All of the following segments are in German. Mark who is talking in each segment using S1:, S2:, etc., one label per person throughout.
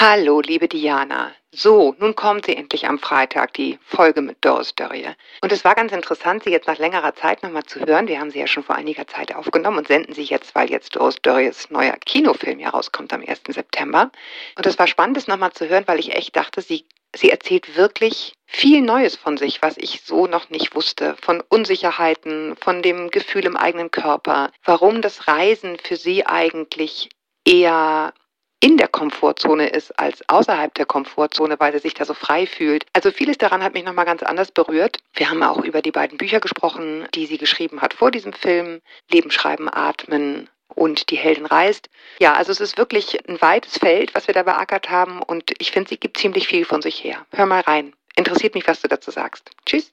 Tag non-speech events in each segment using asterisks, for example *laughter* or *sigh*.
S1: Hallo, liebe Diana. So, nun kommt sie endlich am Freitag, die Folge mit Doris Dörrie. Und es war ganz interessant, sie jetzt nach längerer Zeit nochmal zu hören. Wir haben sie ja schon vor einiger Zeit aufgenommen und senden sie jetzt, weil jetzt Doris Dörries neuer Kinofilm ja rauskommt am 1. September. Und es war spannend, es nochmal zu hören, weil ich echt dachte, sie, sie erzählt wirklich viel Neues von sich, was ich so noch nicht wusste. Von Unsicherheiten, von dem Gefühl im eigenen Körper. Warum das Reisen für sie eigentlich eher in der Komfortzone ist als außerhalb der Komfortzone, weil sie sich da so frei fühlt. Also vieles daran hat mich nochmal ganz anders berührt. Wir haben auch über die beiden Bücher gesprochen, die sie geschrieben hat vor diesem Film. Leben, Schreiben, Atmen und die Heldin reist. Ja, also es ist wirklich ein weites Feld, was wir da beackert haben und ich finde, sie gibt ziemlich viel von sich her. Hör mal rein. Interessiert mich, was du dazu sagst. Tschüss.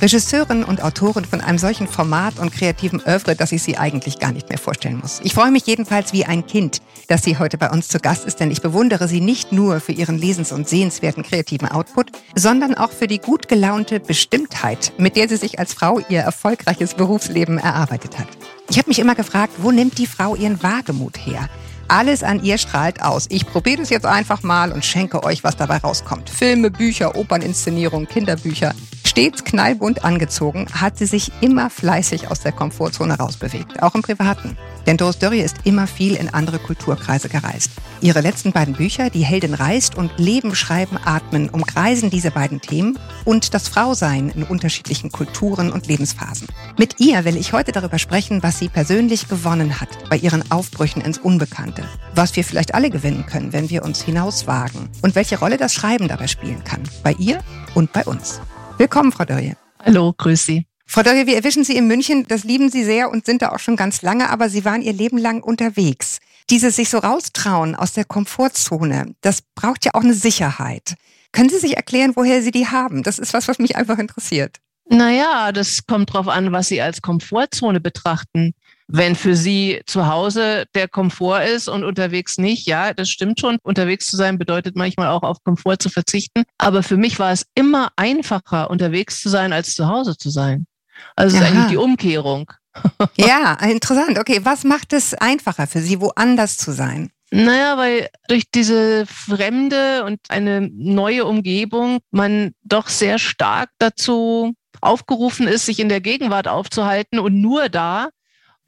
S2: Regisseurin und Autorin von einem solchen Format und kreativen Oeuvre, dass ich sie eigentlich gar nicht mehr vorstellen muss. Ich freue mich jedenfalls wie ein Kind, dass sie heute bei uns zu Gast ist, denn ich bewundere sie nicht nur für ihren lesens- und sehenswerten kreativen Output, sondern auch für die gut gelaunte Bestimmtheit, mit der sie sich als Frau ihr erfolgreiches Berufsleben erarbeitet hat. Ich habe mich immer gefragt, wo nimmt die Frau ihren Wagemut her? Alles an ihr strahlt aus. Ich probiere das jetzt einfach mal und schenke euch, was dabei rauskommt. Filme, Bücher, Operninszenierungen, Kinderbücher. Stets knallbunt angezogen, hat sie sich immer fleißig aus der Komfortzone rausbewegt, auch im Privaten. Denn Doris Dörrie ist immer viel in andere Kulturkreise gereist. Ihre letzten beiden Bücher, Die Heldin reist und Leben, Schreiben, Atmen, umkreisen diese beiden Themen und das Frausein in unterschiedlichen Kulturen und Lebensphasen. Mit ihr will ich heute darüber sprechen, was sie persönlich gewonnen hat bei ihren Aufbrüchen ins Unbekannte. Was wir vielleicht alle gewinnen können, wenn wir uns hinauswagen. Und welche Rolle das Schreiben dabei spielen kann. Bei ihr und bei uns. Willkommen, Frau Dörrie.
S3: Hallo, grüß Sie.
S2: Frau Dörrie, wir erwischen Sie in München, das lieben Sie sehr und sind da auch schon ganz lange, aber Sie waren Ihr Leben lang unterwegs. Dieses sich so raustrauen aus der Komfortzone, das braucht ja auch eine Sicherheit. Können Sie sich erklären, woher Sie die haben? Das ist was, was mich einfach interessiert.
S3: Naja, das kommt drauf an, was Sie als Komfortzone betrachten. Wenn für Sie zu Hause der Komfort ist und unterwegs nicht, ja, das stimmt schon. Unterwegs zu sein bedeutet manchmal auch auf Komfort zu verzichten. Aber für mich war es immer einfacher, unterwegs zu sein, als zu Hause zu sein. Also es ist eigentlich die Umkehrung. *laughs*
S2: ja, interessant. Okay, was macht es einfacher für Sie, woanders zu sein?
S3: Naja, weil durch diese Fremde und eine neue Umgebung man doch sehr stark dazu aufgerufen ist, sich in der Gegenwart aufzuhalten und nur da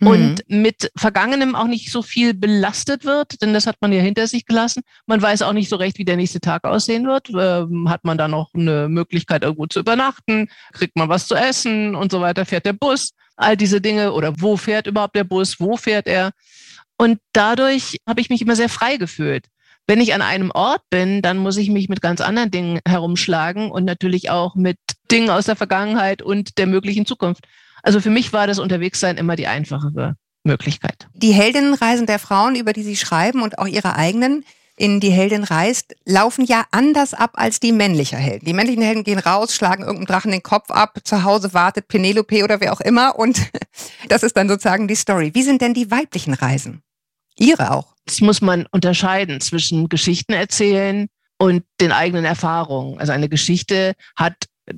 S3: mhm. und mit Vergangenem auch nicht so viel belastet wird, denn das hat man ja hinter sich gelassen. Man weiß auch nicht so recht, wie der nächste Tag aussehen wird. Ähm, hat man da noch eine Möglichkeit, irgendwo zu übernachten? Kriegt man was zu essen und so weiter? Fährt der Bus? All diese Dinge oder wo fährt überhaupt der Bus? Wo fährt er? Und dadurch habe ich mich immer sehr frei gefühlt. Wenn ich an einem Ort bin, dann muss ich mich mit ganz anderen Dingen herumschlagen und natürlich auch mit Dingen aus der Vergangenheit und der möglichen Zukunft. Also für mich war das Unterwegssein immer die einfachere Möglichkeit.
S2: Die Heldinnenreisen der Frauen, über die Sie schreiben und auch Ihre eigenen, in Die Heldin reist, laufen ja anders ab als die männlichen Helden. Die männlichen Helden gehen raus, schlagen irgendeinem Drachen den Kopf ab, zu Hause wartet Penelope oder wer auch immer und *laughs* das ist dann sozusagen die Story. Wie sind denn die weiblichen Reisen? Ihre auch.
S3: Das muss man unterscheiden zwischen Geschichten erzählen und den eigenen Erfahrungen. Also eine Geschichte hat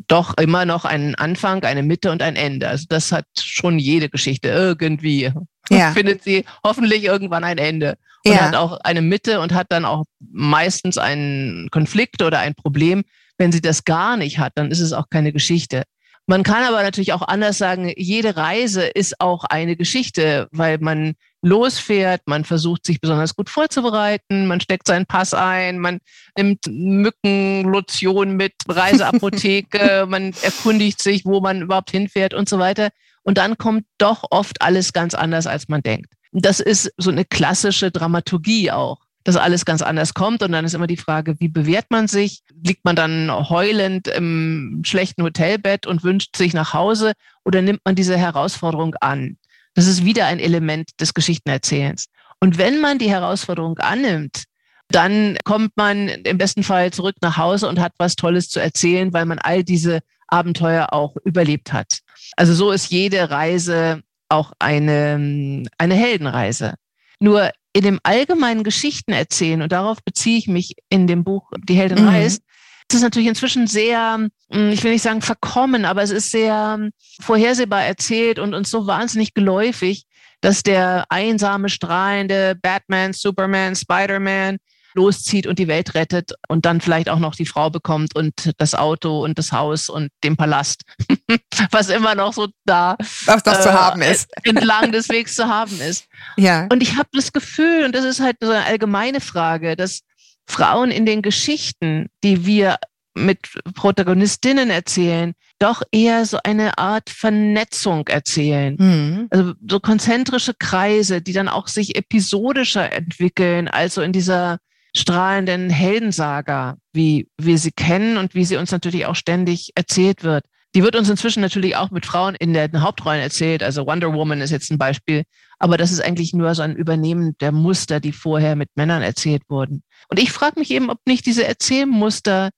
S3: doch immer noch einen Anfang, eine Mitte und ein Ende. Also das hat schon jede Geschichte irgendwie. Ja. *laughs* Findet sie hoffentlich irgendwann ein Ende. Und ja. hat auch eine Mitte und hat dann auch meistens einen Konflikt oder ein Problem. Wenn sie das gar nicht hat, dann ist es auch keine Geschichte. Man kann aber natürlich auch anders sagen, jede Reise ist auch eine Geschichte, weil man losfährt, man versucht sich besonders gut vorzubereiten, man steckt seinen Pass ein, man nimmt Mückenlotion mit, Reiseapotheke, *laughs* man erkundigt sich, wo man überhaupt hinfährt und so weiter. Und dann kommt doch oft alles ganz anders, als man denkt. Das ist so eine klassische Dramaturgie auch dass alles ganz anders kommt. Und dann ist immer die Frage, wie bewährt man sich? Liegt man dann heulend im schlechten Hotelbett und wünscht sich nach Hause oder nimmt man diese Herausforderung an? Das ist wieder ein Element des Geschichtenerzählens. Und wenn man die Herausforderung annimmt dann kommt man im besten Fall zurück nach Hause und hat was Tolles zu erzählen, weil man all diese Abenteuer auch überlebt hat. Also so ist jede Reise auch eine, eine Heldenreise. Nur in dem allgemeinen Geschichten erzählen, und darauf beziehe ich mich in dem Buch Die Heldin mhm. reist, ist es natürlich inzwischen sehr, hm, ich will nicht sagen verkommen, aber es ist sehr hm, vorhersehbar erzählt und uns so wahnsinnig geläufig, dass der einsame, strahlende Batman, Superman, Spider-Man loszieht und die Welt rettet und dann vielleicht auch noch die Frau bekommt und das Auto und das Haus und den Palast, *laughs* was immer noch so da
S2: was noch äh, zu haben ist. *laughs*
S3: entlang des Wegs zu haben ist.
S2: Ja.
S3: Und ich habe das Gefühl, und das ist halt so eine allgemeine Frage, dass Frauen in den Geschichten, die wir mit Protagonistinnen erzählen, doch eher so eine Art Vernetzung erzählen. Mhm. Also so konzentrische Kreise, die dann auch sich episodischer entwickeln, also in dieser strahlenden Heldensaga, wie wir sie kennen und wie sie uns natürlich auch ständig erzählt wird. Die wird uns inzwischen natürlich auch mit Frauen in den Hauptrollen erzählt. Also Wonder Woman ist jetzt ein Beispiel. Aber das ist eigentlich nur so ein Übernehmen der Muster, die vorher mit Männern erzählt wurden. Und ich frage mich eben, ob nicht diese Erzählmuster,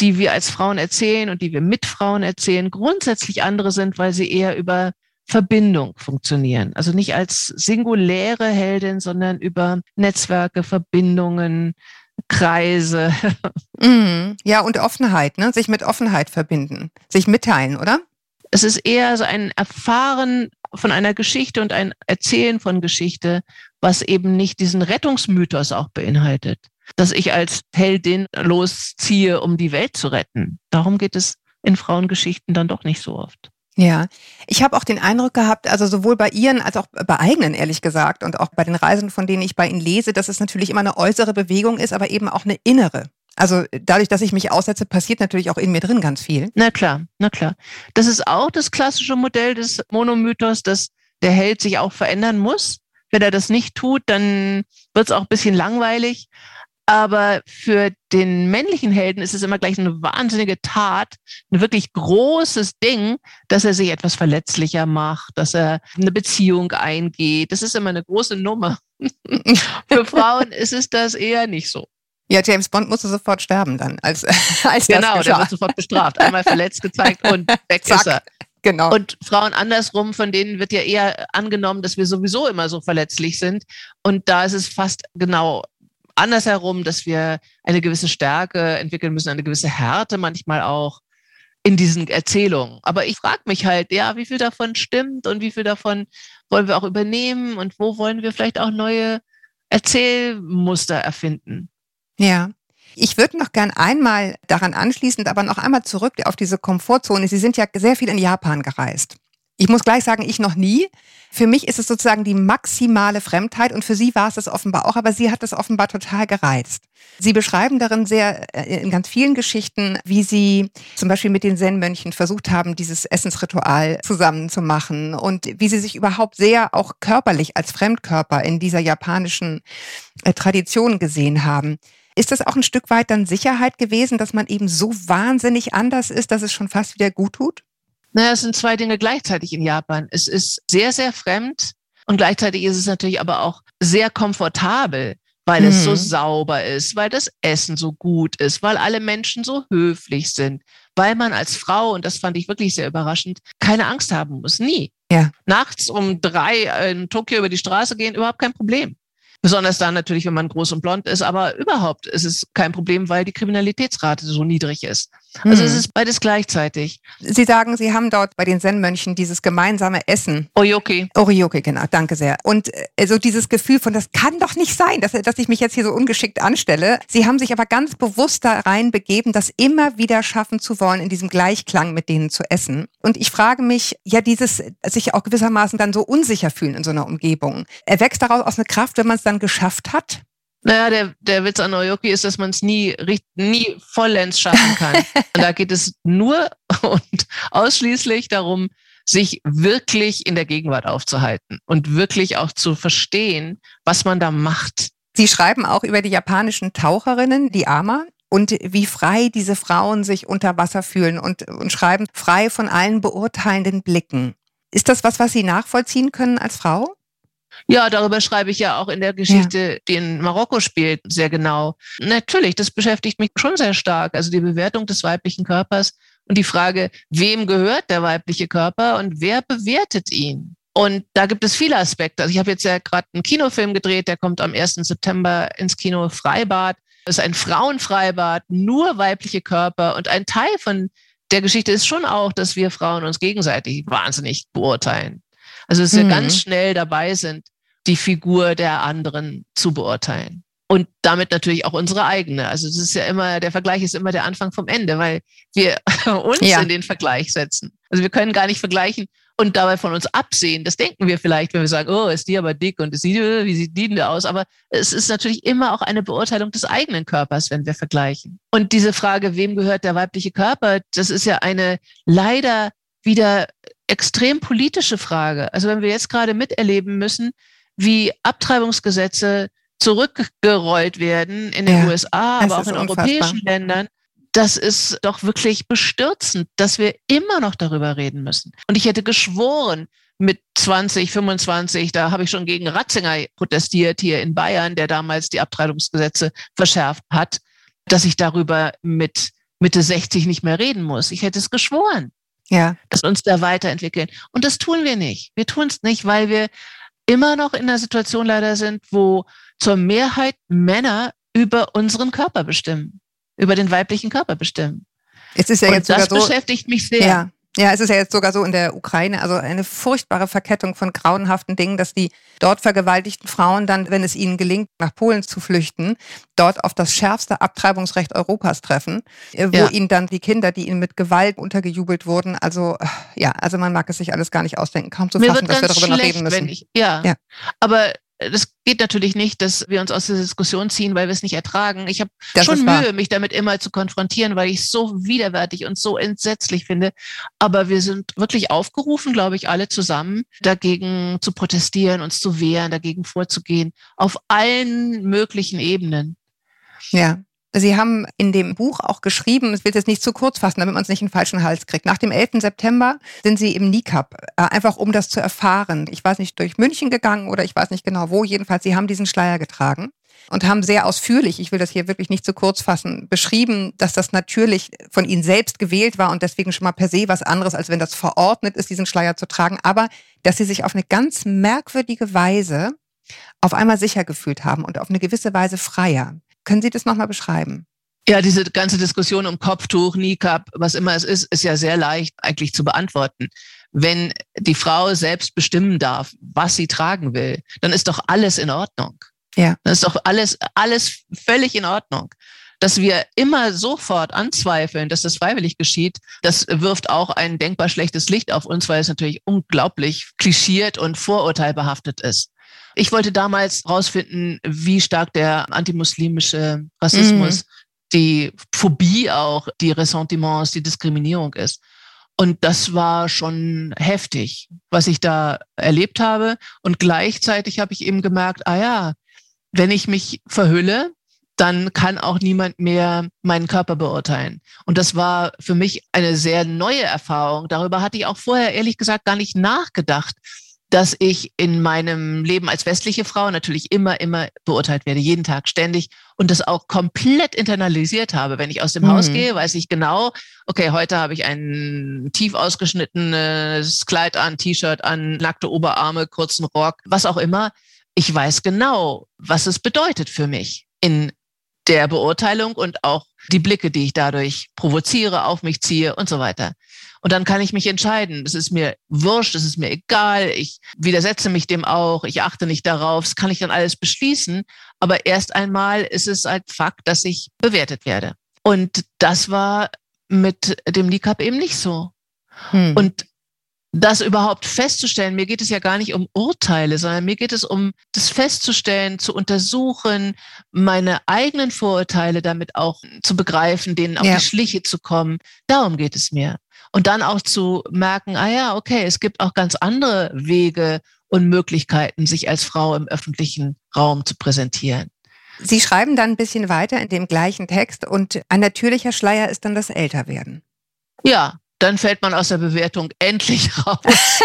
S3: die wir als Frauen erzählen und die wir mit Frauen erzählen, grundsätzlich andere sind, weil sie eher über Verbindung funktionieren. Also nicht als singuläre Heldin, sondern über Netzwerke, Verbindungen, Kreise. *laughs*
S2: Mm, ja, und Offenheit, ne? sich mit Offenheit verbinden, sich mitteilen, oder?
S3: Es ist eher so ein Erfahren von einer Geschichte und ein Erzählen von Geschichte, was eben nicht diesen Rettungsmythos auch beinhaltet, dass ich als Heldin losziehe, um die Welt zu retten. Darum geht es in Frauengeschichten dann doch nicht so oft.
S2: Ja, ich habe auch den Eindruck gehabt, also sowohl bei Ihren als auch bei eigenen, ehrlich gesagt, und auch bei den Reisen, von denen ich bei Ihnen lese, dass es natürlich immer eine äußere Bewegung ist, aber eben auch eine innere. Also dadurch, dass ich mich aussetze, passiert natürlich auch in mir drin ganz viel.
S3: Na klar, na klar. Das ist auch das klassische Modell des Monomythos, dass der Held sich auch verändern muss. Wenn er das nicht tut, dann wird es auch ein bisschen langweilig. Aber für den männlichen Helden ist es immer gleich eine wahnsinnige Tat, ein wirklich großes Ding, dass er sich etwas verletzlicher macht, dass er eine Beziehung eingeht. Das ist immer eine große Nummer. *laughs* für Frauen ist es das eher nicht so.
S2: Ja, James Bond musste sofort sterben dann, als, *laughs* als
S3: Genau, der wird sofort bestraft. Einmal verletzt gezeigt und weg Zack. ist er.
S2: Genau.
S3: Und Frauen andersrum, von denen wird ja eher angenommen, dass wir sowieso immer so verletzlich sind. Und da ist es fast genau andersherum, dass wir eine gewisse Stärke entwickeln müssen, eine gewisse Härte manchmal auch in diesen Erzählungen. Aber ich frage mich halt, ja, wie viel davon stimmt und wie viel davon wollen wir auch übernehmen und wo wollen wir vielleicht auch neue Erzählmuster erfinden?
S2: Ja. Ich würde noch gern einmal daran anschließend, aber noch einmal zurück auf diese Komfortzone. Sie sind ja sehr viel in Japan gereist. Ich muss gleich sagen, ich noch nie. Für mich ist es sozusagen die maximale Fremdheit und für sie war es das offenbar auch, aber sie hat das offenbar total gereizt. Sie beschreiben darin sehr, äh, in ganz vielen Geschichten, wie sie zum Beispiel mit den Zen-Mönchen versucht haben, dieses Essensritual zusammen zu machen und wie sie sich überhaupt sehr auch körperlich als Fremdkörper in dieser japanischen äh, Tradition gesehen haben. Ist das auch ein Stück weit dann Sicherheit gewesen, dass man eben so wahnsinnig anders ist, dass es schon fast wieder gut tut?
S3: Naja, es sind zwei Dinge gleichzeitig in Japan. Es ist sehr, sehr fremd und gleichzeitig ist es natürlich aber auch sehr komfortabel, weil mhm. es so mhm. sauber ist, weil das Essen so gut ist, weil alle Menschen so höflich sind, weil man als Frau, und das fand ich wirklich sehr überraschend, keine Angst haben muss. Nie.
S2: Ja.
S3: Nachts um drei in Tokio über die Straße gehen, überhaupt kein Problem. Besonders dann natürlich, wenn man groß und blond ist, aber überhaupt ist es kein Problem, weil die Kriminalitätsrate so niedrig ist. Also mhm. es ist beides gleichzeitig.
S2: Sie sagen, Sie haben dort bei den Zen-Mönchen dieses gemeinsame Essen.
S3: Orioki.
S2: Orioki, genau. Danke sehr. Und äh, so dieses Gefühl von, das kann doch nicht sein, dass, dass ich mich jetzt hier so ungeschickt anstelle. Sie haben sich aber ganz bewusst da reinbegeben, das immer wieder schaffen zu wollen, in diesem Gleichklang mit denen zu essen. Und ich frage mich, ja, dieses sich auch gewissermaßen dann so unsicher fühlen in so einer Umgebung. Erwächst daraus aus eine Kraft, wenn man es dann geschafft hat?
S3: Naja, der, der Witz an Oyoki ist, dass man es nie, nie vollends schaffen kann. *laughs* und da geht es nur und ausschließlich darum, sich wirklich in der Gegenwart aufzuhalten und wirklich auch zu verstehen, was man da macht.
S2: Sie schreiben auch über die japanischen Taucherinnen, die Ama, und wie frei diese Frauen sich unter Wasser fühlen und, und schreiben frei von allen beurteilenden Blicken. Ist das was, was Sie nachvollziehen können als Frau?
S3: Ja, darüber schreibe ich ja auch in der Geschichte, ja. die in Marokko spielt, sehr genau. Natürlich, das beschäftigt mich schon sehr stark. Also die Bewertung des weiblichen Körpers und die Frage, wem gehört der weibliche Körper und wer bewertet ihn? Und da gibt es viele Aspekte. Also ich habe jetzt ja gerade einen Kinofilm gedreht, der kommt am 1. September ins Kino Freibad. Das ist ein Frauenfreibad, nur weibliche Körper. Und ein Teil von der Geschichte ist schon auch, dass wir Frauen uns gegenseitig wahnsinnig beurteilen. Also dass wir mhm. ganz schnell dabei sind, die Figur der anderen zu beurteilen. Und damit natürlich auch unsere eigene. Also es ist ja immer, der Vergleich ist immer der Anfang vom Ende, weil wir *laughs* uns ja. in den Vergleich setzen. Also wir können gar nicht vergleichen, und dabei von uns absehen. Das denken wir vielleicht, wenn wir sagen, oh, ist die aber dick und ist die, wie sieht die denn aus? Aber es ist natürlich immer auch eine Beurteilung des eigenen Körpers, wenn wir vergleichen. Und diese Frage, wem gehört der weibliche Körper, das ist ja eine leider wieder extrem politische Frage. Also wenn wir jetzt gerade miterleben müssen, wie Abtreibungsgesetze zurückgerollt werden in den ja, USA, aber auch in unfassbar. europäischen Ländern, das ist doch wirklich bestürzend, dass wir immer noch darüber reden müssen. Und ich hätte geschworen, mit 20, 25, da habe ich schon gegen Ratzinger protestiert hier in Bayern, der damals die Abtreibungsgesetze verschärft hat, dass ich darüber mit Mitte 60 nicht mehr reden muss. Ich hätte es geschworen, ja. dass uns da weiterentwickeln. Und das tun wir nicht. Wir tun es nicht, weil wir immer noch in einer Situation leider sind, wo zur Mehrheit Männer über unseren Körper bestimmen über den weiblichen Körper bestimmen.
S2: Es ist ja
S3: Und
S2: jetzt sogar
S3: das
S2: so,
S3: beschäftigt mich sehr.
S2: Ja. Ja, es ist ja jetzt sogar so in der Ukraine, also eine furchtbare Verkettung von grauenhaften Dingen, dass die dort vergewaltigten Frauen dann, wenn es ihnen gelingt, nach Polen zu flüchten, dort auf das schärfste Abtreibungsrecht Europas treffen, äh, wo ja. ihnen dann die Kinder, die ihnen mit Gewalt untergejubelt wurden, also ja, also man mag es sich alles gar nicht ausdenken, kaum zu fassen, dass wir darüber noch reden müssen.
S3: Ich, ja. ja, aber das geht natürlich nicht, dass wir uns aus der Diskussion ziehen, weil wir es nicht ertragen. Ich habe schon Mühe, mich damit immer zu konfrontieren, weil ich es so widerwärtig und so entsetzlich finde. Aber wir sind wirklich aufgerufen, glaube ich, alle zusammen, dagegen zu protestieren, uns zu wehren, dagegen vorzugehen, auf allen möglichen Ebenen.
S2: Ja, Sie haben in dem Buch auch geschrieben, ich will jetzt nicht zu kurz fassen, damit man es nicht in den falschen Hals kriegt. Nach dem 11. September sind Sie im NICAP, äh, einfach um das zu erfahren. Ich weiß nicht, durch München gegangen oder ich weiß nicht genau wo. Jedenfalls, Sie haben diesen Schleier getragen und haben sehr ausführlich, ich will das hier wirklich nicht zu kurz fassen, beschrieben, dass das natürlich von Ihnen selbst gewählt war und deswegen schon mal per se was anderes, als wenn das verordnet ist, diesen Schleier zu tragen, aber dass Sie sich auf eine ganz merkwürdige Weise auf einmal sicher gefühlt haben und auf eine gewisse Weise freier. Können Sie das nochmal beschreiben?
S3: Ja, diese ganze Diskussion um Kopftuch, Niqab, was immer es ist, ist ja sehr leicht eigentlich zu beantworten. Wenn die Frau selbst bestimmen darf, was sie tragen will, dann ist doch alles in Ordnung. Ja. Dann ist doch alles, alles völlig in Ordnung. Dass wir immer sofort anzweifeln, dass das freiwillig geschieht, das wirft auch ein denkbar schlechtes Licht auf uns, weil es natürlich unglaublich klischiert und vorurteilbehaftet ist. Ich wollte damals herausfinden, wie stark der antimuslimische Rassismus, mhm. die Phobie auch, die Ressentiments, die Diskriminierung ist. Und das war schon heftig, was ich da erlebt habe. Und gleichzeitig habe ich eben gemerkt, ah ja, wenn ich mich verhülle, dann kann auch niemand mehr meinen Körper beurteilen. Und das war für mich eine sehr neue Erfahrung. Darüber hatte ich auch vorher ehrlich gesagt gar nicht nachgedacht, dass ich in meinem Leben als westliche Frau natürlich immer, immer beurteilt werde, jeden Tag ständig und das auch komplett internalisiert habe. Wenn ich aus dem mhm. Haus gehe, weiß ich genau, okay, heute habe ich ein tief ausgeschnittenes Kleid an, T-Shirt an, nackte Oberarme, kurzen Rock, was auch immer. Ich weiß genau, was es bedeutet für mich in der Beurteilung und auch die Blicke, die ich dadurch provoziere, auf mich ziehe und so weiter. Und dann kann ich mich entscheiden. Es ist mir wurscht, es ist mir egal. Ich widersetze mich dem auch. Ich achte nicht darauf. Das kann ich dann alles beschließen. Aber erst einmal ist es halt Fakt, dass ich bewertet werde. Und das war mit dem Nikab eben nicht so. Hm. Und das überhaupt festzustellen, mir geht es ja gar nicht um Urteile, sondern mir geht es um das festzustellen, zu untersuchen, meine eigenen Vorurteile damit auch zu begreifen, denen auf ja. die Schliche zu kommen. Darum geht es mir. Und dann auch zu merken, ah ja, okay, es gibt auch ganz andere Wege und Möglichkeiten, sich als Frau im öffentlichen Raum zu präsentieren.
S2: Sie schreiben dann ein bisschen weiter in dem gleichen Text und ein natürlicher Schleier ist dann das Älterwerden.
S3: Ja, dann fällt man aus der Bewertung endlich *laughs* raus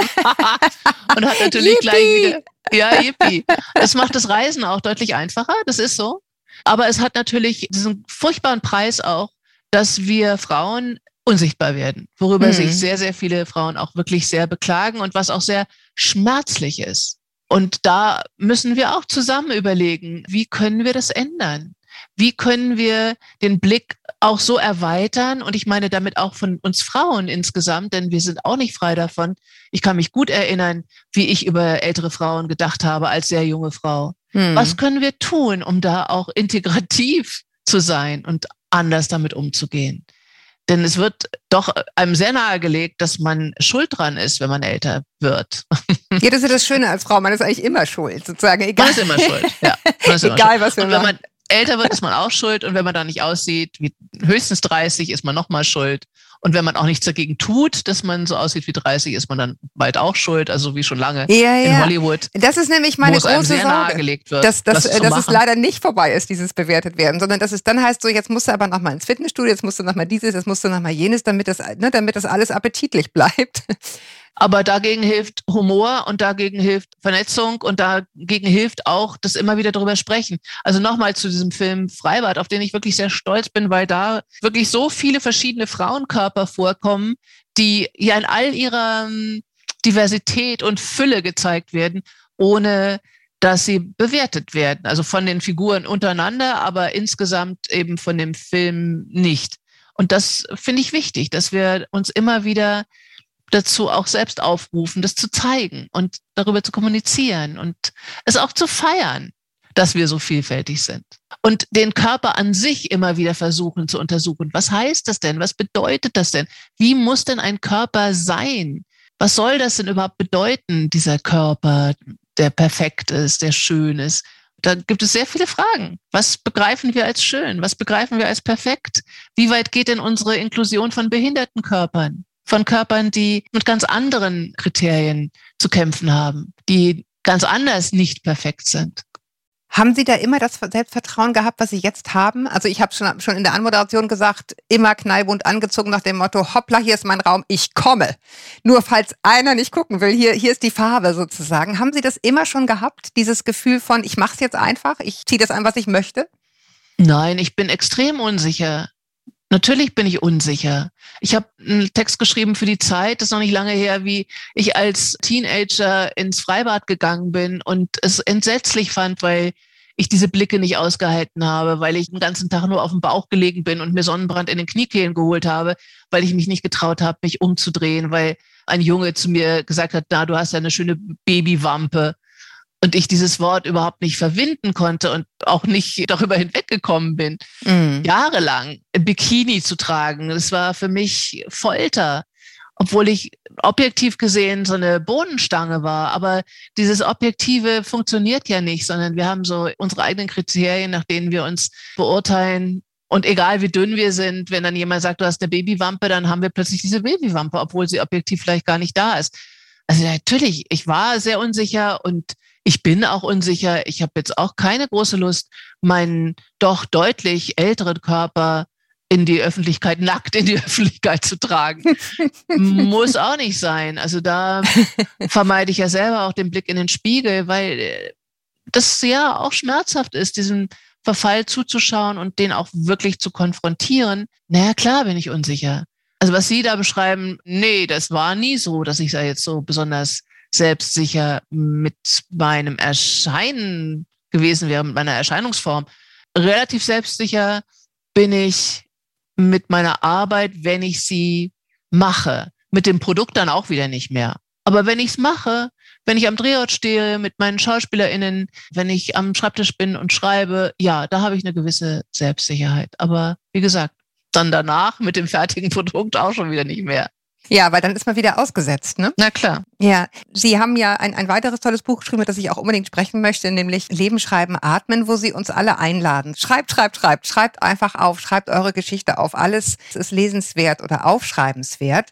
S3: und hat natürlich yippie. gleich wieder, ja, yippie. Es macht das Reisen auch deutlich einfacher, das ist so. Aber es hat natürlich diesen furchtbaren Preis auch, dass wir Frauen unsichtbar werden, worüber mhm. sich sehr, sehr viele Frauen auch wirklich sehr beklagen und was auch sehr schmerzlich ist. Und da müssen wir auch zusammen überlegen, wie können wir das ändern? Wie können wir den Blick auch so erweitern? Und ich meine damit auch von uns Frauen insgesamt, denn wir sind auch nicht frei davon. Ich kann mich gut erinnern, wie ich über ältere Frauen gedacht habe als sehr junge Frau. Hm. Was können wir tun, um da auch integrativ zu sein und anders damit umzugehen? Denn es wird doch einem sehr nahegelegt, dass man schuld dran ist, wenn man älter wird.
S2: Ja, das ist das Schöne als Frau. Man ist eigentlich immer schuld, sozusagen.
S3: Egal. Man ist immer schuld, ja. Ist immer *laughs* Egal, schuld. was wir Und wenn man älter wird, ist man auch schuld. Und wenn man da nicht aussieht wie höchstens 30, ist man nochmal schuld. Und wenn man auch nichts dagegen tut, dass man so aussieht wie 30, ist man dann bald auch schuld, also wie schon lange ja, ja. in Hollywood.
S2: Das ist nämlich meine große Sorge, wird, dass, dass, das dass es leider nicht vorbei ist, dieses bewertet werden, sondern dass es dann heißt, so jetzt musst du aber nochmal ins Fitnessstudio, jetzt musst du nochmal dieses, jetzt musst du nochmal jenes, damit das, ne, damit das alles appetitlich *laughs* bleibt.
S3: Aber dagegen hilft Humor und dagegen hilft Vernetzung und dagegen hilft auch das immer wieder darüber sprechen. Also nochmal zu diesem Film Freibad, auf den ich wirklich sehr stolz bin, weil da wirklich so viele verschiedene Frauenkörper vorkommen, die ja in all ihrer ähm, Diversität und Fülle gezeigt werden, ohne dass sie bewertet werden. Also von den Figuren untereinander, aber insgesamt eben von dem Film nicht. Und das finde ich wichtig, dass wir uns immer wieder dazu auch selbst aufrufen, das zu zeigen und darüber zu kommunizieren und es auch zu feiern, dass wir so vielfältig sind. Und den Körper an sich immer wieder versuchen zu untersuchen. Was heißt das denn? Was bedeutet das denn? Wie muss denn ein Körper sein? Was soll das denn überhaupt bedeuten, dieser Körper, der perfekt ist, der schön ist? Da gibt es sehr viele Fragen. Was begreifen wir als schön? Was begreifen wir als perfekt? Wie weit geht denn unsere Inklusion von behinderten Körpern? Von Körpern, die mit ganz anderen Kriterien zu kämpfen haben, die ganz anders nicht perfekt sind.
S2: Haben Sie da immer das Selbstvertrauen gehabt, was Sie jetzt haben? Also ich habe schon, schon in der Anmoderation gesagt, immer knallbunt angezogen nach dem Motto, hoppla, hier ist mein Raum, ich komme. Nur falls einer nicht gucken will, hier, hier ist die Farbe sozusagen. Haben Sie das immer schon gehabt, dieses Gefühl von, ich mache es jetzt einfach, ich ziehe das an, was ich möchte?
S3: Nein, ich bin extrem unsicher. Natürlich bin ich unsicher. Ich habe einen Text geschrieben für die Zeit, das ist noch nicht lange her, wie ich als Teenager ins Freibad gegangen bin und es entsetzlich fand, weil ich diese Blicke nicht ausgehalten habe, weil ich den ganzen Tag nur auf dem Bauch gelegen bin und mir Sonnenbrand in den Kniekehlen geholt habe, weil ich mich nicht getraut habe, mich umzudrehen, weil ein Junge zu mir gesagt hat, na, du hast ja eine schöne Babywampe und ich dieses Wort überhaupt nicht verwinden konnte und auch nicht *laughs* darüber hinweggekommen bin, mm. jahrelang Bikini zu tragen. Das war für mich Folter, obwohl ich objektiv gesehen so eine Bohnenstange war. Aber dieses Objektive funktioniert ja nicht, sondern wir haben so unsere eigenen Kriterien, nach denen wir uns beurteilen. Und egal wie dünn wir sind, wenn dann jemand sagt, du hast eine Babywampe, dann haben wir plötzlich diese Babywampe, obwohl sie objektiv vielleicht gar nicht da ist. Also natürlich, ich war sehr unsicher und ich bin auch unsicher. Ich habe jetzt auch keine große Lust, meinen doch deutlich älteren Körper in die Öffentlichkeit, nackt in die *laughs* Öffentlichkeit zu tragen. Muss auch nicht sein. Also da *laughs* vermeide ich ja selber auch den Blick in den Spiegel, weil äh, das ja auch schmerzhaft ist, diesen Verfall zuzuschauen und den auch wirklich zu konfrontieren. Naja, klar bin ich unsicher. Also was Sie da beschreiben, nee, das war nie so, dass ich da jetzt so besonders selbstsicher mit meinem Erscheinen gewesen wäre, mit meiner Erscheinungsform. Relativ selbstsicher bin ich mit meiner Arbeit, wenn ich sie mache. Mit dem Produkt dann auch wieder nicht mehr. Aber wenn ich es mache, wenn ich am Drehort stehe mit meinen SchauspielerInnen, wenn ich am Schreibtisch bin und schreibe, ja, da habe ich eine gewisse Selbstsicherheit. Aber wie gesagt, dann danach mit dem fertigen Produkt auch schon wieder nicht mehr.
S2: Ja, weil dann ist man wieder ausgesetzt, ne?
S3: Na klar.
S2: Ja, Sie haben ja ein, ein weiteres tolles Buch geschrieben, das ich auch unbedingt sprechen möchte, nämlich Leben, Schreiben, Atmen, wo Sie uns alle einladen. Schreibt, schreibt, schreibt, schreibt einfach auf, schreibt eure Geschichte auf. Alles ist lesenswert oder aufschreibenswert.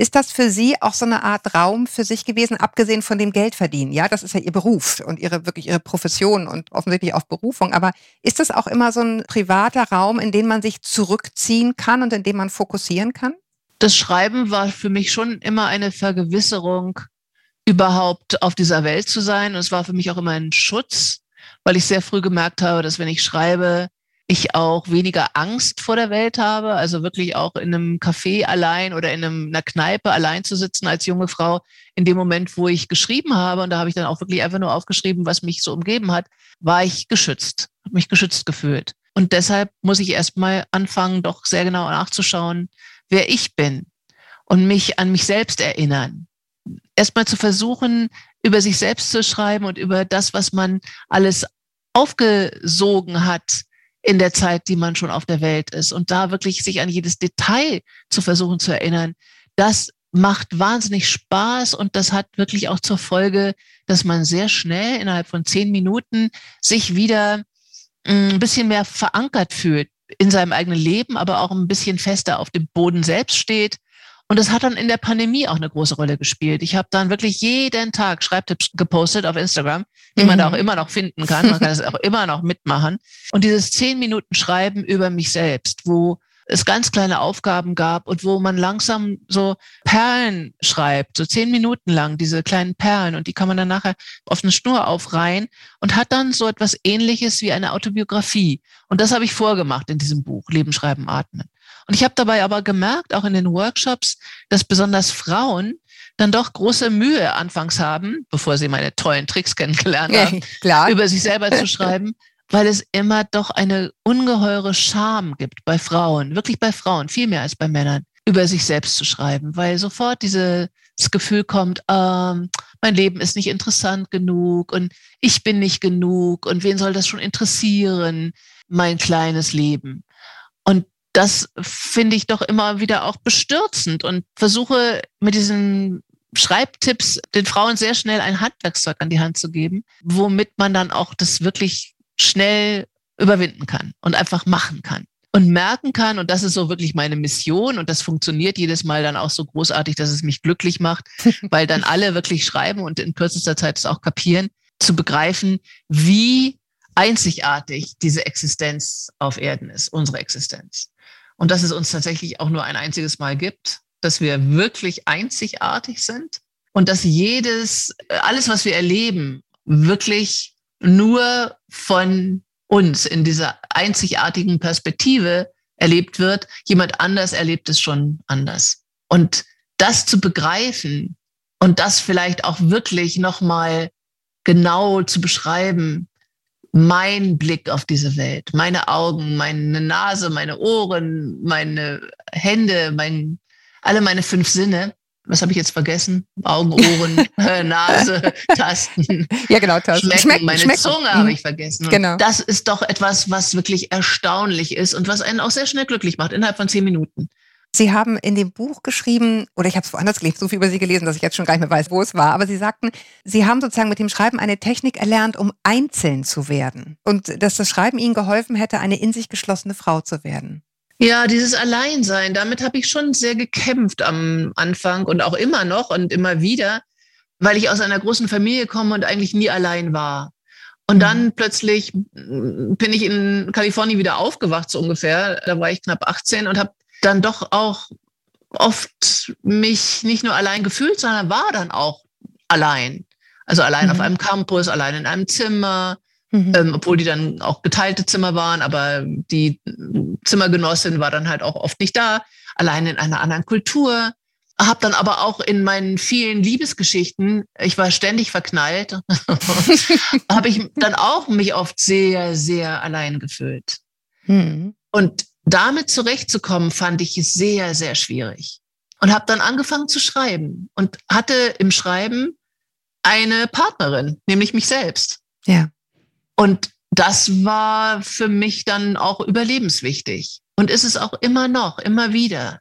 S2: Ist das für Sie auch so eine Art Raum für sich gewesen, abgesehen von dem Geldverdienen? Ja, das ist ja Ihr Beruf und Ihre wirklich Ihre Profession und offensichtlich auch Berufung. Aber ist das auch immer so ein privater Raum, in den man sich zurückziehen kann und in dem man fokussieren kann?
S3: Das Schreiben war für mich schon immer eine Vergewisserung, überhaupt auf dieser Welt zu sein. Und es war für mich auch immer ein Schutz, weil ich sehr früh gemerkt habe, dass wenn ich schreibe, ich auch weniger Angst vor der Welt habe, also wirklich auch in einem Café allein oder in einer Kneipe allein zu sitzen als junge Frau in dem Moment, wo ich geschrieben habe, und da habe ich dann auch wirklich einfach nur aufgeschrieben, was mich so umgeben hat, war ich geschützt, habe mich geschützt gefühlt. Und deshalb muss ich erstmal anfangen, doch sehr genau nachzuschauen, wer ich bin und mich an mich selbst erinnern. Erstmal zu versuchen, über sich selbst zu schreiben und über das, was man alles aufgesogen hat in der Zeit, die man schon auf der Welt ist. Und da wirklich sich an jedes Detail zu versuchen zu erinnern, das macht wahnsinnig Spaß und das hat wirklich auch zur Folge, dass man sehr schnell innerhalb von zehn Minuten sich wieder mm, ein bisschen mehr verankert fühlt in seinem eigenen Leben, aber auch ein bisschen fester auf dem Boden selbst steht und das hat dann in der Pandemie auch eine große Rolle gespielt. Ich habe dann wirklich jeden Tag Schreibtipps gepostet auf Instagram, die mhm. man da auch immer noch finden kann. Man kann das auch immer noch mitmachen. Und dieses zehn Minuten Schreiben über mich selbst, wo es ganz kleine Aufgaben gab und wo man langsam so Perlen schreibt, so zehn Minuten lang, diese kleinen Perlen und die kann man dann nachher auf eine Schnur aufreihen und hat dann so etwas ähnliches wie eine Autobiografie. Und das habe ich vorgemacht in diesem Buch, Leben, Schreiben, Atmen. Und ich habe dabei aber gemerkt, auch in den Workshops, dass besonders Frauen dann doch große Mühe anfangs haben, bevor sie meine tollen Tricks kennengelernt haben, ja, über sich selber zu *laughs* schreiben, weil es immer doch eine ungeheure Scham gibt bei Frauen, wirklich bei Frauen, viel mehr als bei Männern, über sich selbst zu schreiben, weil sofort dieses Gefühl kommt, ähm, mein Leben ist nicht interessant genug und ich bin nicht genug und wen soll das schon interessieren, mein kleines Leben. Und das finde ich doch immer wieder auch bestürzend und versuche mit diesen Schreibtipps den Frauen sehr schnell ein Handwerkszeug an die Hand zu geben, womit man dann auch das wirklich schnell überwinden kann und einfach machen kann und merken kann, und das ist so wirklich meine Mission, und das funktioniert jedes Mal dann auch so großartig, dass es mich glücklich macht, *laughs* weil dann alle wirklich schreiben und in kürzester Zeit es auch kapieren, zu begreifen, wie einzigartig diese Existenz auf Erden ist, unsere Existenz. Und dass es uns tatsächlich auch nur ein einziges Mal gibt, dass wir wirklich einzigartig sind und dass jedes, alles, was wir erleben, wirklich nur von uns in dieser einzigartigen Perspektive erlebt wird. Jemand anders erlebt es schon anders. Und das zu begreifen und das vielleicht auch wirklich nochmal genau zu beschreiben, mein Blick auf diese Welt, meine Augen, meine Nase, meine Ohren, meine Hände, mein, alle meine fünf Sinne. Was habe ich jetzt vergessen? Augen, Ohren, *laughs* Nase, *laughs* Tasten.
S2: Ja, genau, Tasten.
S3: Schmecken. Schmecken meine schmecken. Zunge habe mhm. ich vergessen. Und genau. Das ist doch etwas, was wirklich erstaunlich ist und was einen auch sehr schnell glücklich macht, innerhalb von zehn Minuten.
S2: Sie haben in dem Buch geschrieben, oder ich habe es woanders gelesen, so viel über Sie gelesen, dass ich jetzt schon gar nicht mehr weiß, wo es war, aber Sie sagten, Sie haben sozusagen mit dem Schreiben eine Technik erlernt, um einzeln zu werden. Und dass das Schreiben Ihnen geholfen hätte, eine in sich geschlossene Frau zu werden.
S3: Ja, dieses Alleinsein, damit habe ich schon sehr gekämpft am Anfang und auch immer noch und immer wieder, weil ich aus einer großen Familie komme und eigentlich nie allein war. Und mhm. dann plötzlich bin ich in Kalifornien wieder aufgewacht, so ungefähr. Da war ich knapp 18 und habe dann doch auch oft mich nicht nur allein gefühlt, sondern war dann auch allein. Also allein mhm. auf einem Campus, allein in einem Zimmer, mhm. ähm, obwohl die dann auch geteilte Zimmer waren, aber die Zimmergenossin war dann halt auch oft nicht da, allein in einer anderen Kultur. Hab dann aber auch in meinen vielen Liebesgeschichten, ich war ständig verknallt, *laughs* habe ich dann auch mich oft sehr, sehr allein gefühlt. Mhm. Und damit zurechtzukommen, fand ich sehr, sehr schwierig. Und habe dann angefangen zu schreiben und hatte im Schreiben eine Partnerin, nämlich mich selbst.
S2: Ja.
S3: Und das war für mich dann auch überlebenswichtig. Und ist es auch immer noch, immer wieder.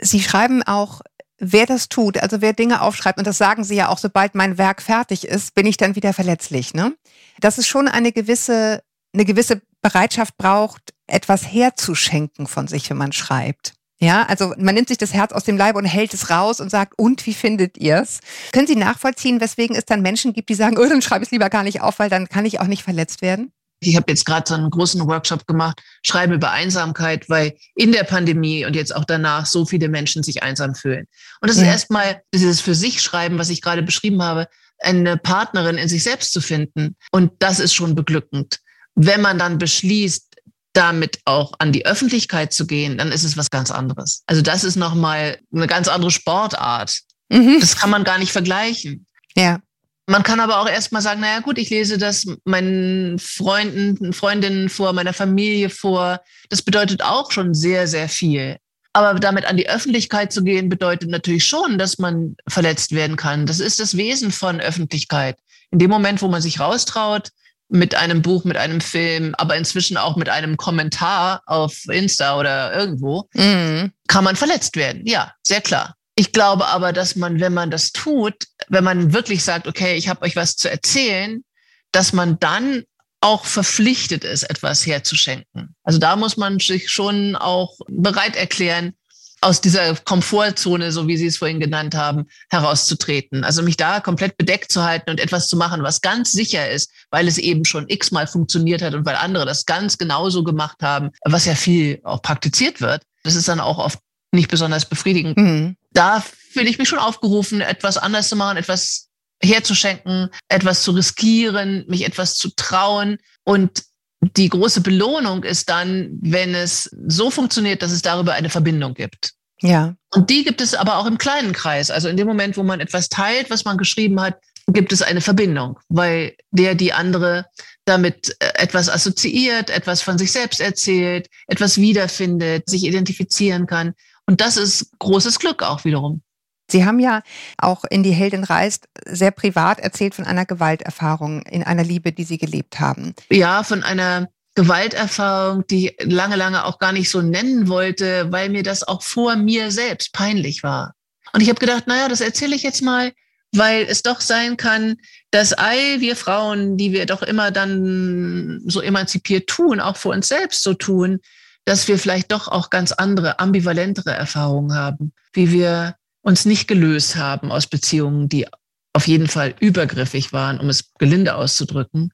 S2: Sie schreiben auch, wer das tut, also wer Dinge aufschreibt, und das sagen Sie ja auch, sobald mein Werk fertig ist, bin ich dann wieder verletzlich. Ne? Das ist schon eine gewisse, eine gewisse Bereitschaft braucht, etwas herzuschenken von sich, wenn man schreibt. Ja, also man nimmt sich das Herz aus dem Leib und hält es raus und sagt, und wie findet ihr's? Können Sie nachvollziehen, weswegen es dann Menschen gibt, die sagen, oh, dann schreibe ich es lieber gar nicht auf, weil dann kann ich auch nicht verletzt werden?
S3: Ich habe jetzt gerade so einen großen Workshop gemacht, Schreiben über Einsamkeit, weil in der Pandemie und jetzt auch danach so viele Menschen sich einsam fühlen. Und das ja. ist erstmal dieses für sich Schreiben, was ich gerade beschrieben habe, eine Partnerin in sich selbst zu finden. Und das ist schon beglückend. Wenn man dann beschließt, damit auch an die Öffentlichkeit zu gehen, dann ist es was ganz anderes. Also das ist nochmal eine ganz andere Sportart. Mhm. Das kann man gar nicht vergleichen.
S2: Ja.
S3: Man kann aber auch erstmal sagen, naja gut, ich lese das meinen Freunden, Freundinnen vor, meiner Familie vor. Das bedeutet auch schon sehr, sehr viel. Aber damit an die Öffentlichkeit zu gehen, bedeutet natürlich schon, dass man verletzt werden kann. Das ist das Wesen von Öffentlichkeit. In dem Moment, wo man sich raustraut, mit einem Buch, mit einem Film, aber inzwischen auch mit einem Kommentar auf Insta oder irgendwo, mhm. kann man verletzt werden. Ja, sehr klar. Ich glaube aber, dass man, wenn man das tut, wenn man wirklich sagt, okay, ich habe euch was zu erzählen, dass man dann auch verpflichtet ist, etwas herzuschenken. Also da muss man sich schon auch bereit erklären, aus dieser Komfortzone, so wie Sie es vorhin genannt haben, herauszutreten. Also mich da komplett bedeckt zu halten und etwas zu machen, was ganz sicher ist, weil es eben schon x-mal funktioniert hat und weil andere das ganz genauso gemacht haben, was ja viel auch praktiziert wird. Das ist dann auch oft nicht besonders befriedigend. Mhm. Da fühle ich mich schon aufgerufen, etwas anders zu machen, etwas herzuschenken, etwas zu riskieren, mich etwas zu trauen. Und die große Belohnung ist dann, wenn es so funktioniert, dass es darüber eine Verbindung gibt.
S2: Ja.
S3: Und die gibt es aber auch im kleinen Kreis. Also in dem Moment, wo man etwas teilt, was man geschrieben hat, gibt es eine Verbindung, weil der die andere damit äh, etwas assoziiert, etwas von sich selbst erzählt, etwas wiederfindet, sich identifizieren kann. Und das ist großes Glück auch wiederum.
S2: Sie haben ja auch in Die Heldin reist sehr privat erzählt von einer Gewalterfahrung in einer Liebe, die Sie gelebt haben.
S3: Ja, von einer Gewalterfahrung, die ich lange, lange auch gar nicht so nennen wollte, weil mir das auch vor mir selbst peinlich war. Und ich habe gedacht, naja, das erzähle ich jetzt mal, weil es doch sein kann, dass all wir Frauen, die wir doch immer dann so emanzipiert tun, auch vor uns selbst so tun, dass wir vielleicht doch auch ganz andere, ambivalentere Erfahrungen haben, wie wir uns nicht gelöst haben aus Beziehungen, die auf jeden Fall übergriffig waren, um es gelinde auszudrücken,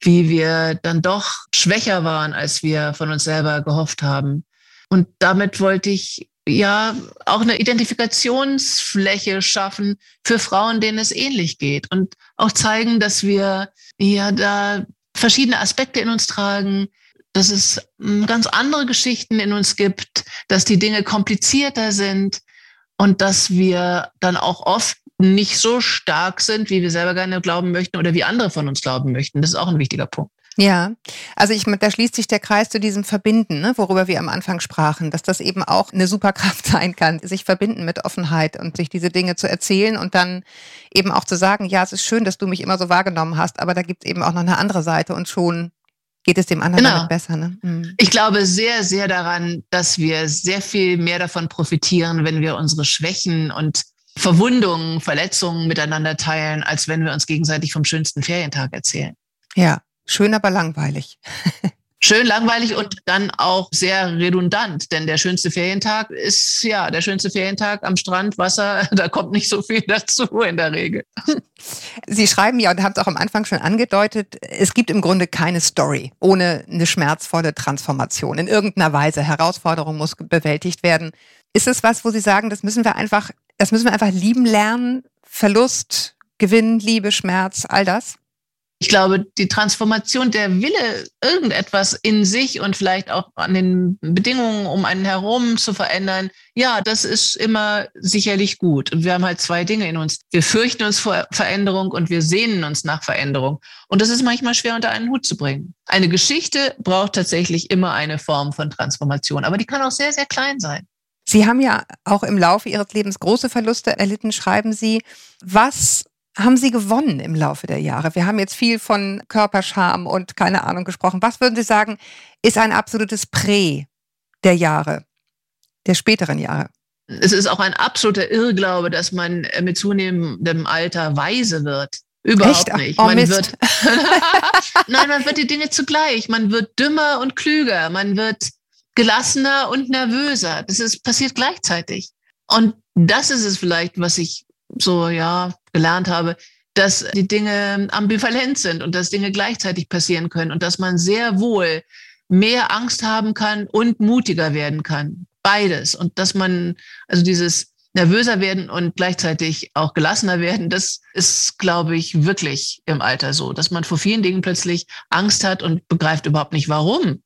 S3: wie wir dann doch schwächer waren, als wir von uns selber gehofft haben. Und damit wollte ich ja auch eine Identifikationsfläche schaffen für Frauen, denen es ähnlich geht und auch zeigen, dass wir ja da verschiedene Aspekte in uns tragen, dass es hm, ganz andere Geschichten in uns gibt, dass die Dinge komplizierter sind und dass wir dann auch oft nicht so stark sind, wie wir selber gerne glauben möchten oder wie andere von uns glauben möchten. Das ist auch ein wichtiger Punkt.
S2: Ja, also ich, da schließt sich der Kreis zu diesem Verbinden, ne, worüber wir am Anfang sprachen, dass das eben auch eine Superkraft *laughs* sein kann, sich verbinden mit Offenheit und sich diese Dinge zu erzählen und dann eben auch zu sagen, ja, es ist schön, dass du mich immer so wahrgenommen hast, aber da gibt es eben auch noch eine andere Seite und schon geht es dem anderen genau. besser. Ne?
S3: Mhm. Ich glaube sehr, sehr daran, dass wir sehr viel mehr davon profitieren, wenn wir unsere Schwächen und Verwundungen, Verletzungen miteinander teilen, als wenn wir uns gegenseitig vom schönsten Ferientag erzählen.
S2: Ja, schön, aber langweilig. *laughs*
S3: Schön langweilig und dann auch sehr redundant, denn der schönste Ferientag ist ja der schönste Ferientag am Strand, Wasser, *laughs* da kommt nicht so viel dazu in der Regel.
S2: Sie schreiben ja und haben es auch am Anfang schon angedeutet, es gibt im Grunde keine Story ohne eine schmerzvolle Transformation. In irgendeiner Weise Herausforderung muss bewältigt werden. Ist es was, wo Sie sagen, das müssen wir einfach, das müssen wir einfach lieben lernen? Verlust, Gewinn, Liebe, Schmerz, all das?
S3: Ich glaube, die Transformation, der Wille, irgendetwas in sich und vielleicht auch an den Bedingungen um einen herum zu verändern, ja, das ist immer sicherlich gut. Und wir haben halt zwei Dinge in uns. Wir fürchten uns vor Veränderung und wir sehnen uns nach Veränderung. Und das ist manchmal schwer unter einen Hut zu bringen. Eine Geschichte braucht tatsächlich immer eine Form von Transformation, aber die kann auch sehr, sehr klein sein.
S2: Sie haben ja auch im Laufe Ihres Lebens große Verluste erlitten, schreiben Sie. Was haben Sie gewonnen im Laufe der Jahre? Wir haben jetzt viel von Körperscham und keine Ahnung gesprochen. Was würden Sie sagen, ist ein absolutes Prä der Jahre, der späteren Jahre?
S3: Es ist auch ein absoluter Irrglaube, dass man mit zunehmendem Alter weise wird. Überhaupt Echt? nicht.
S2: Oh,
S3: man
S2: Mist.
S3: wird *laughs* Nein, man wird die Dinge zugleich. Man wird dümmer und klüger. Man wird gelassener und nervöser. Das ist passiert gleichzeitig. Und das ist es vielleicht, was ich so ja gelernt habe, dass die Dinge ambivalent sind und dass Dinge gleichzeitig passieren können und dass man sehr wohl mehr Angst haben kann und mutiger werden kann. Beides. Und dass man, also dieses nervöser werden und gleichzeitig auch gelassener werden, das ist, glaube ich, wirklich im Alter so, dass man vor vielen Dingen plötzlich Angst hat und begreift überhaupt nicht, warum.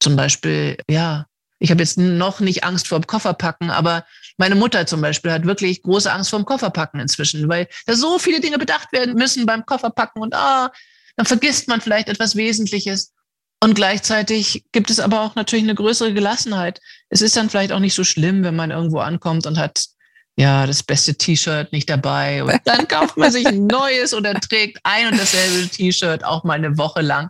S3: Zum Beispiel, ja, ich habe jetzt noch nicht Angst vor dem Kofferpacken, aber meine Mutter zum Beispiel hat wirklich große Angst vor dem Kofferpacken inzwischen, weil da so viele Dinge bedacht werden müssen beim Kofferpacken und ah, dann vergisst man vielleicht etwas Wesentliches. Und gleichzeitig gibt es aber auch natürlich eine größere Gelassenheit. Es ist dann vielleicht auch nicht so schlimm, wenn man irgendwo ankommt und hat ja das beste T-Shirt nicht dabei. Und *laughs* dann kauft man sich ein neues oder trägt ein und dasselbe T-Shirt auch mal eine Woche lang.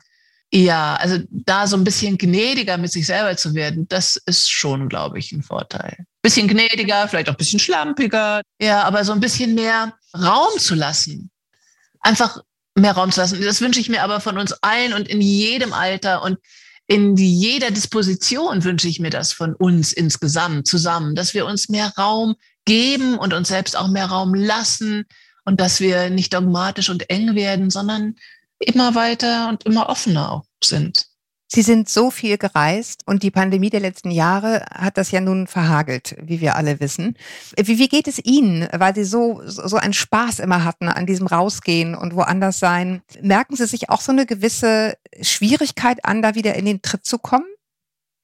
S3: Ja, also da so ein bisschen gnädiger mit sich selber zu werden, das ist schon, glaube ich, ein Vorteil. Bisschen gnädiger, vielleicht auch ein bisschen schlampiger. Ja, aber so ein bisschen mehr Raum zu lassen. Einfach mehr Raum zu lassen. Das wünsche ich mir aber von uns allen und in jedem Alter und in jeder Disposition wünsche ich mir das von uns insgesamt zusammen, dass wir uns mehr Raum geben und uns selbst auch mehr Raum lassen und dass wir nicht dogmatisch und eng werden, sondern immer weiter und immer offener auch sind.
S2: Sie sind so viel gereist und die Pandemie der letzten Jahre hat das ja nun verhagelt, wie wir alle wissen. Wie, wie geht es Ihnen, weil Sie so, so einen Spaß immer hatten an diesem Rausgehen und woanders sein? Merken Sie sich auch so eine gewisse Schwierigkeit an, da wieder in den Tritt zu kommen?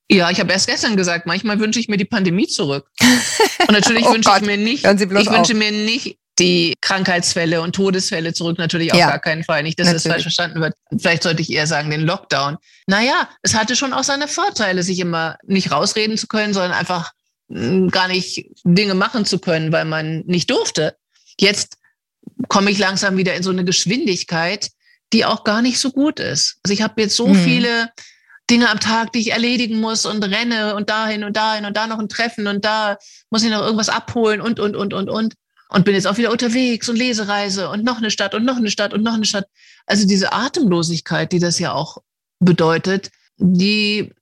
S3: Ja, ich habe erst gestern gesagt, manchmal wünsche ich mir die Pandemie zurück. Und natürlich *laughs* oh wünsche ich mir nicht, ich wünsche mir nicht die Krankheitsfälle und Todesfälle zurück, natürlich auf ja, gar keinen Fall. Nicht, dass natürlich. das falsch verstanden wird. Vielleicht sollte ich eher sagen, den Lockdown. Naja, es hatte schon auch seine Vorteile, sich immer nicht rausreden zu können, sondern einfach hm, gar nicht Dinge machen zu können, weil man nicht durfte. Jetzt komme ich langsam wieder in so eine Geschwindigkeit, die auch gar nicht so gut ist. Also ich habe jetzt so mhm. viele Dinge am Tag, die ich erledigen muss und renne und dahin und dahin und da noch ein Treffen und da muss ich noch irgendwas abholen und, und, und, und, und und bin jetzt auch wieder unterwegs und Lesereise und noch eine Stadt und noch eine Stadt und noch eine Stadt. Also diese Atemlosigkeit, die das ja auch bedeutet, die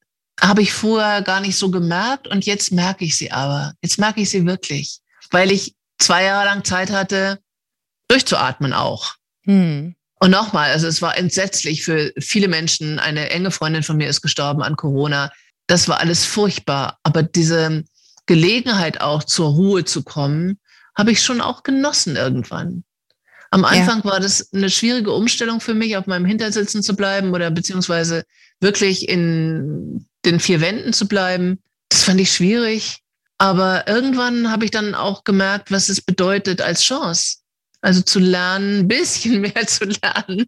S3: habe ich vorher gar nicht so gemerkt und jetzt merke ich sie aber. Jetzt merke ich sie wirklich, weil ich zwei Jahre lang Zeit hatte, durchzuatmen auch. Hm. Und nochmal, also es war entsetzlich für viele Menschen. Eine enge Freundin von mir ist gestorben an Corona. Das war alles furchtbar. Aber diese Gelegenheit auch zur Ruhe zu kommen, habe ich schon auch genossen irgendwann. Am Anfang ja. war das eine schwierige Umstellung für mich, auf meinem Hintersitzen zu bleiben oder beziehungsweise wirklich in den vier Wänden zu bleiben. Das fand ich schwierig. Aber irgendwann habe ich dann auch gemerkt, was es bedeutet als Chance. Also zu lernen, ein bisschen *laughs* mehr zu lernen,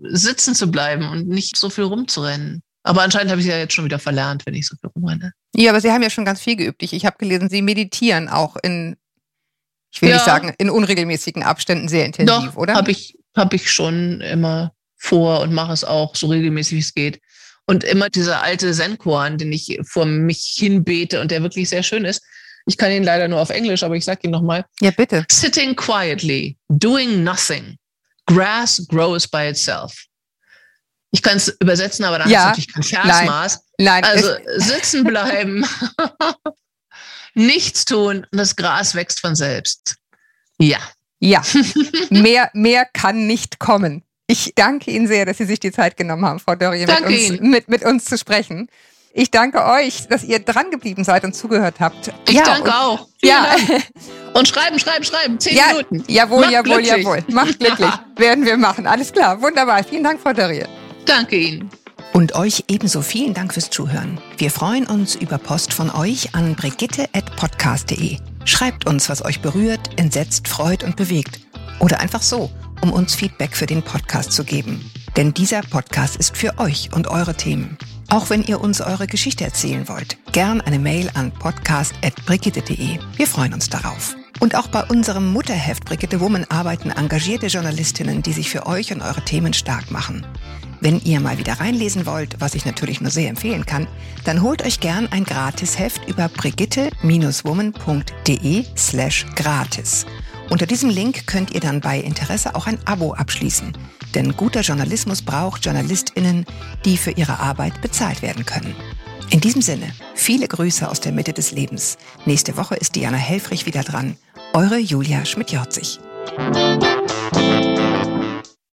S3: sitzen zu bleiben und nicht so viel rumzurennen. Aber anscheinend habe ich ja jetzt schon wieder verlernt, wenn ich so viel rumrenne.
S2: Ja, aber Sie haben ja schon ganz viel geübt. Ich, ich habe gelesen, Sie meditieren auch in ich will ja. nicht sagen, in unregelmäßigen Abständen sehr intensiv,
S3: Doch,
S2: oder?
S3: Habe ich, hab ich schon immer vor und mache es auch so regelmäßig, wie es geht. Und immer dieser alte Zen-Koan, den ich vor mich hinbete und der wirklich sehr schön ist. Ich kann ihn leider nur auf Englisch, aber ich sage ihn nochmal.
S2: Ja, bitte.
S3: Sitting quietly, doing nothing. Grass grows by itself. Ich kann es übersetzen, aber dann ja, ist natürlich kein Versmaß. Nein, nein. Also sitzen bleiben, *laughs* *laughs* nichts tun und das Gras wächst von selbst. Ja.
S2: Ja, *laughs* mehr, mehr kann nicht kommen. Ich danke Ihnen sehr, dass Sie sich die Zeit genommen haben, Frau Dörrie, mit uns, mit, mit uns zu sprechen. Ich danke euch, dass ihr dran geblieben seid und zugehört habt.
S3: Ich ja, danke und, auch. Vielen ja. Dank. *laughs* Und schreiben, schreiben, schreiben. Zehn
S2: ja,
S3: Minuten.
S2: Jawohl, Macht jawohl, glücklich. jawohl. Macht glücklich. *laughs* Werden wir machen. Alles klar. Wunderbar. Vielen Dank, Frau Dörrie.
S3: Danke Ihnen.
S2: Und euch ebenso vielen Dank fürs Zuhören. Wir freuen uns über Post von euch an brigitte.podcast.de. Schreibt uns, was euch berührt, entsetzt, freut und bewegt. Oder einfach so, um uns Feedback für den Podcast zu geben. Denn dieser Podcast ist für euch und eure Themen. Auch wenn ihr uns eure Geschichte erzählen wollt, gern eine Mail an podcast.brigitte.de. Wir freuen uns darauf. Und auch bei unserem Mutterheft Brigitte Woman arbeiten engagierte Journalistinnen, die sich für euch und eure Themen stark machen. Wenn ihr mal wieder reinlesen wollt, was ich natürlich nur sehr empfehlen kann, dann holt euch gern ein Gratisheft über brigitte-woman.de slash gratis. Unter diesem Link könnt ihr dann bei Interesse auch ein Abo abschließen. Denn guter Journalismus braucht JournalistInnen, die für ihre Arbeit bezahlt werden können. In diesem Sinne, viele Grüße aus der Mitte des Lebens. Nächste Woche ist Diana Helfrich wieder dran. Eure Julia Schmidt-Jorzig.